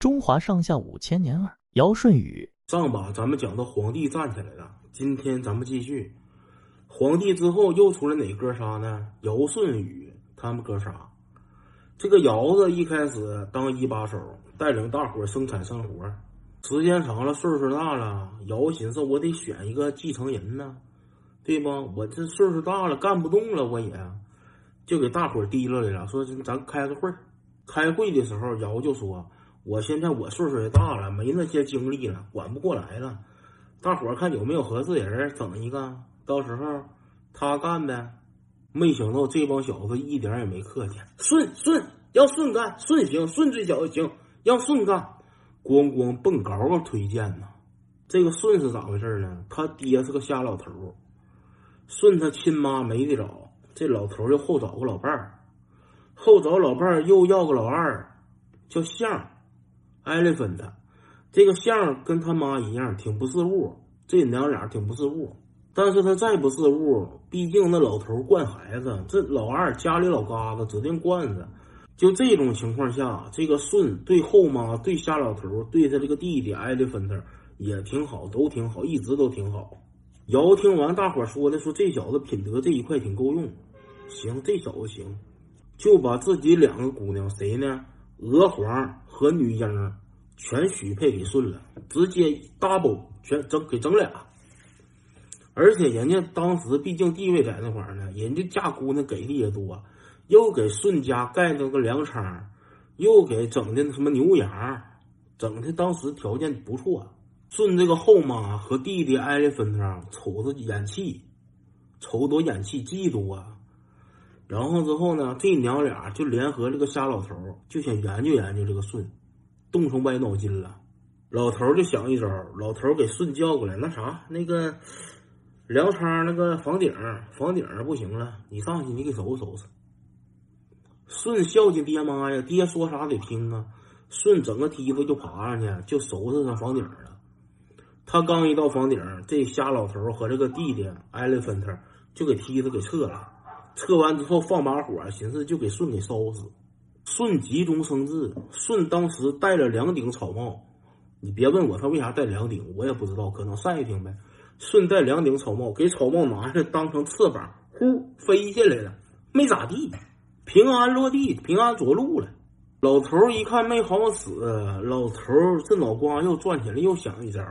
中华上下五千年二，尧舜禹。上把咱们讲到皇帝站起来了，今天咱们继续。皇帝之后又出来哪哥仨呢？尧舜禹他们哥仨。这个尧子一开始当一把手，带领大伙生产生活。时间长了，岁数大了，尧寻思我得选一个继承人呢，对不？我这岁数大了，干不动了，我也就给大伙提溜来了，说咱开个会开会的时候，尧就说。我现在我岁数也大了，没那些精力了，管不过来了。大伙儿看有没有合适人整一个，到时候他干呗。没想到这帮小子一点也没客气，顺顺要顺干，顺行顺最小行，要顺干。咣咣蹦高高推荐呢。这个顺是咋回事呢？他爹是个瞎老头，顺他亲妈没得找，这老头又后找个老伴儿，后找老伴儿又要个老二，叫相。艾利芬的这个相跟他妈一样，挺不是物。这娘俩挺不是物，但是他再不是物，毕竟那老头惯孩子，这老二家里老嘎子指定惯着。就这种情况下，这个顺对后妈、对瞎老头、对他这个弟弟艾利芬特也挺好，都挺好，一直都挺好。尧听完大伙说的，说这小子品德这一块挺够用，行，这小子行，就把自己两个姑娘谁呢？娥皇和女婴全许配给舜了，直接 double 全整给整俩，而且人家当时毕竟地位在那块儿呢，人家嫁姑娘给的也多，又给舜家盖那个粮仓，又给整的什么牛羊，整的当时条件不错。舜这个后妈和弟弟艾利芬特瞅着眼气，瞅多眼气，嫉妒啊。然后之后呢，这娘俩就联合这个瞎老头，就想研究研究这个舜，动上歪脑筋了。老头就想一招，老头给舜叫过来，那啥，那个粮仓那个房顶，房顶不行了，你上去你给收拾收拾。舜孝敬爹妈呀，爹说啥得听啊。舜整个梯子就爬上去，就收拾上房顶了。他刚一到房顶，这瞎老头和这个弟弟艾利芬特就给梯子给撤了。撤完之后放把火，寻思就给舜给烧死。舜急中生智，舜当时戴了两顶草帽。你别问我他为啥戴两顶，我也不知道，可能晒挺呗。舜戴两顶草帽，给草帽拿下当成翅膀，呼飞下来了，没咋地，平安落地，平安着陆了。老头一看没好死，老头这脑瓜又转起来，又想一招，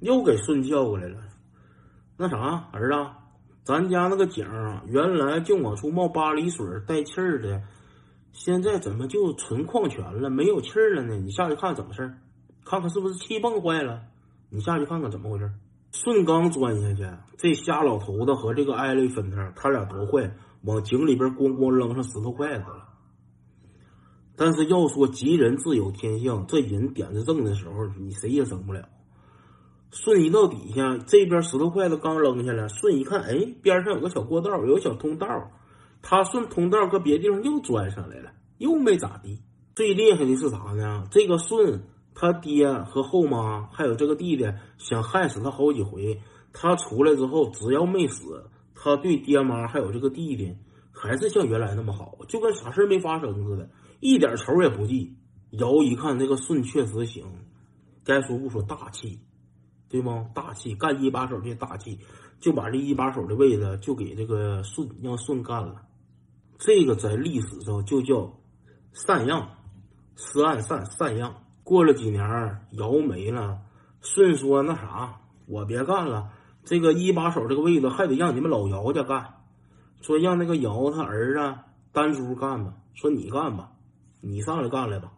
又给舜叫过来了。那啥，儿子。咱家那个井原来净往出冒八里水带气儿的，现在怎么就纯矿泉了，没有气儿了呢？你下去看怎么事儿？看看是不是气泵坏了？你下去看看怎么回事？顺刚钻下去，这瞎老头子和这个艾利芬特，他俩多坏，往井里边咣咣扔上石头筷子了。但是要说吉人自有天相，这人点子正的时候，你谁也整不了。舜一到底下，这边石头筷子刚扔下来，舜一看，哎，边上有个小过道，有个小通道，他顺通道搁别地方又钻上来了，又没咋地。最厉害的是啥呢？这个舜他爹和后妈还有这个弟弟想害死他好几回，他出来之后只要没死，他对爹妈还有这个弟弟还是像原来那么好，就跟啥事没发生似的，一点仇也不记。尧一看这个舜确实行，该说不说大气。对吗？大气干一把手的大气，就把这一把手的位置就给这个舜让舜干了。这个在历史上就叫禅让，施暗禅禅让。过了几年，尧没了，舜说：“那啥，我别干了，这个一把手这个位置还得让你们老姚家干。说让那个尧他儿子丹朱干吧。说你干吧，你上来干来吧。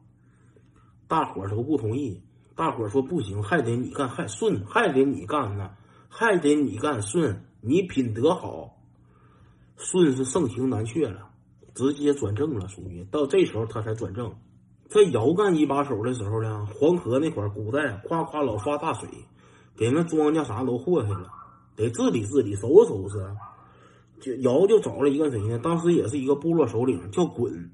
大伙都不同意。”大伙说不行，还得你干，还顺，还得你干呢，还得你干顺，你品德好，顺是盛情难却了，直接转正了，属于到这时候他才转正。在尧干一把手的时候呢，黄河那块古代夸夸老发大水，给那庄稼啥都祸害了，得治理治理，收拾收拾。就尧就找了一个谁呢？当时也是一个部落首领，叫鲧，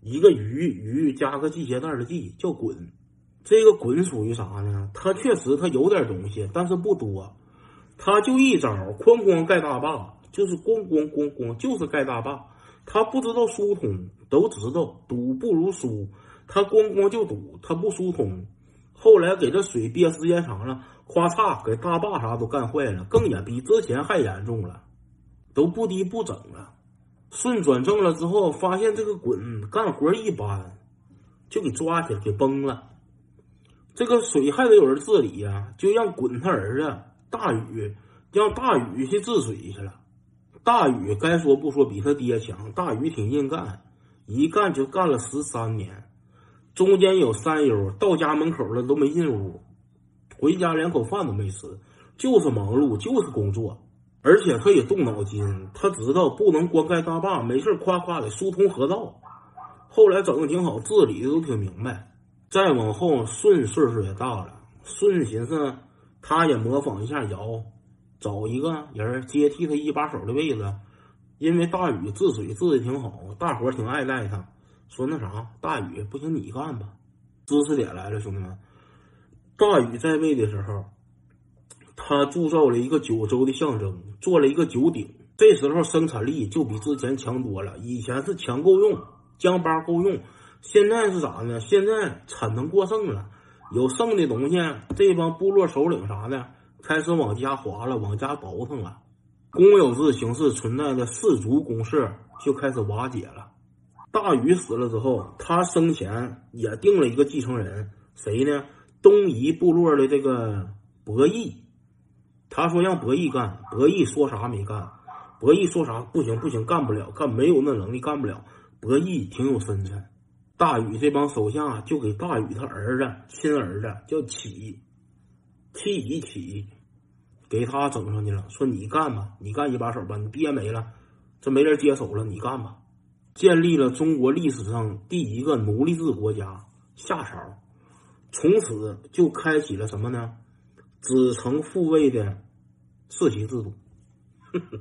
一个鱼鱼加个系鞋带的系，叫鲧。这个滚属于啥呢？他确实他有点东西，但是不多。他就一招，哐哐盖大坝，就是咣咣咣咣，就是盖大坝。他不知道疏通，都知道堵不如疏。他咣咣就堵，他不疏通。后来给这水憋时间长了，咔嚓给大坝啥都干坏了，更严比之前还严重了，都不低不整了。顺转正了之后，发现这个滚干活一般，就给抓起来给崩了。这个水还得有人治理呀，就让滚他儿子大禹，让大禹去治水去了。大禹该说不说比他爹强，大禹挺硬干，一干就干了十三年，中间有三忧，到家门口了都没进屋，回家连口饭都没吃，就是忙碌，就是工作，而且他也动脑筋，他知道不能光盖大坝，没事夸夸的疏通河道。后来整的挺好，治理的都挺明白。再往后，舜岁数也大了，舜寻思他也模仿一下尧。找一个人接替他一把手的位置，因为大禹治水治的挺好，大伙挺爱戴他。说那啥，大禹不行，你干吧。知识点来了，兄弟们，大禹在位的时候，他铸造了一个九州的象征，做了一个九鼎。这时候生产力就比之前强多了。以前是强够用，江巴够用，现在是啥呢？现在产能过剩了，有剩的东西，这帮部落首领啥的。开始往家划了，往家倒腾了，公有制形式存在的氏族公社就开始瓦解了。大禹死了之后，他生前也定了一个继承人，谁呢？东夷部落的这个伯益。他说让伯益干，伯益说啥没干。伯益说啥不行不行，干不了，干没有那能力干不了。伯益挺有身材，大禹这帮手下就给大禹他儿子亲儿子叫启。启一起，给他整上去了。说你干吧，你干一把手吧。你爹没了，这没人接手了，你干吧。建立了中国历史上第一个奴隶制国家夏朝，从此就开启了什么呢？子承父位的世袭制度。呵呵